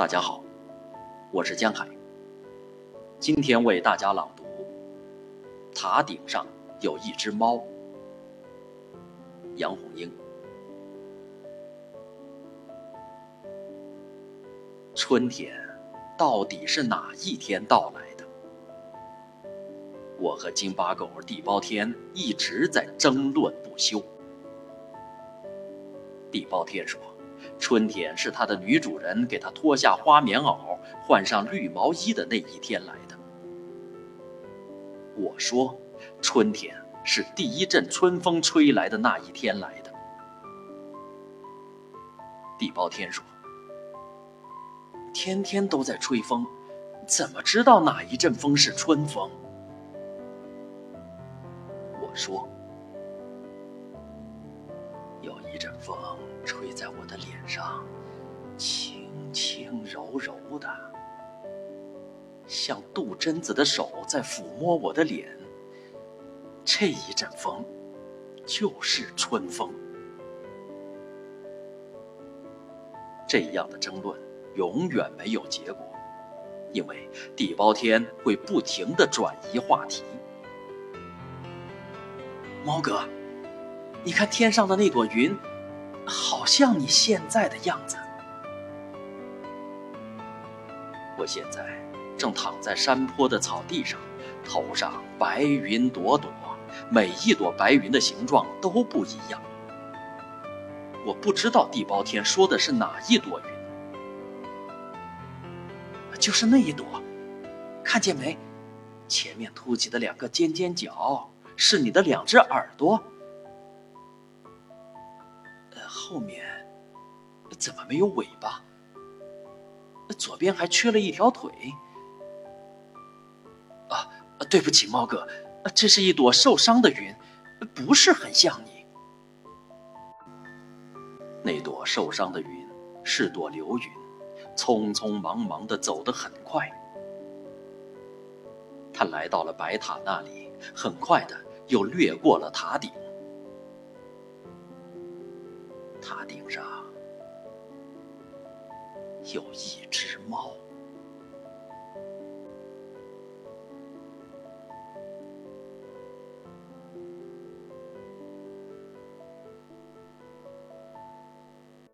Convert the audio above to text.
大家好，我是江海。今天为大家朗读《塔顶上有一只猫》，杨红樱。春天到底是哪一天到来的？我和京巴狗地包天一直在争论不休。地包天说。春天是他的女主人给他脱下花棉袄、换上绿毛衣的那一天来的。我说，春天是第一阵春风吹来的那一天来的。地包天说：“天天都在吹风，怎么知道哪一阵风是春风？”我说。有一阵风吹在我的脸上，轻轻柔柔的，像杜真子的手在抚摸我的脸。这一阵风，就是春风。这样的争论永远没有结果，因为地包天会不停的转移话题。猫哥。你看天上的那朵云，好像你现在的样子。我现在正躺在山坡的草地上，头上白云朵朵，每一朵白云的形状都不一样。我不知道地包天说的是哪一朵云，就是那一朵，看见没？前面凸起的两个尖尖角，是你的两只耳朵。后面怎么没有尾巴？左边还缺了一条腿。啊，对不起，猫哥，这是一朵受伤的云，不是很像你。那朵受伤的云是朵流云，匆匆忙忙的走得很快。他来到了白塔那里，很快的又掠过了塔顶。塔顶上有一只猫。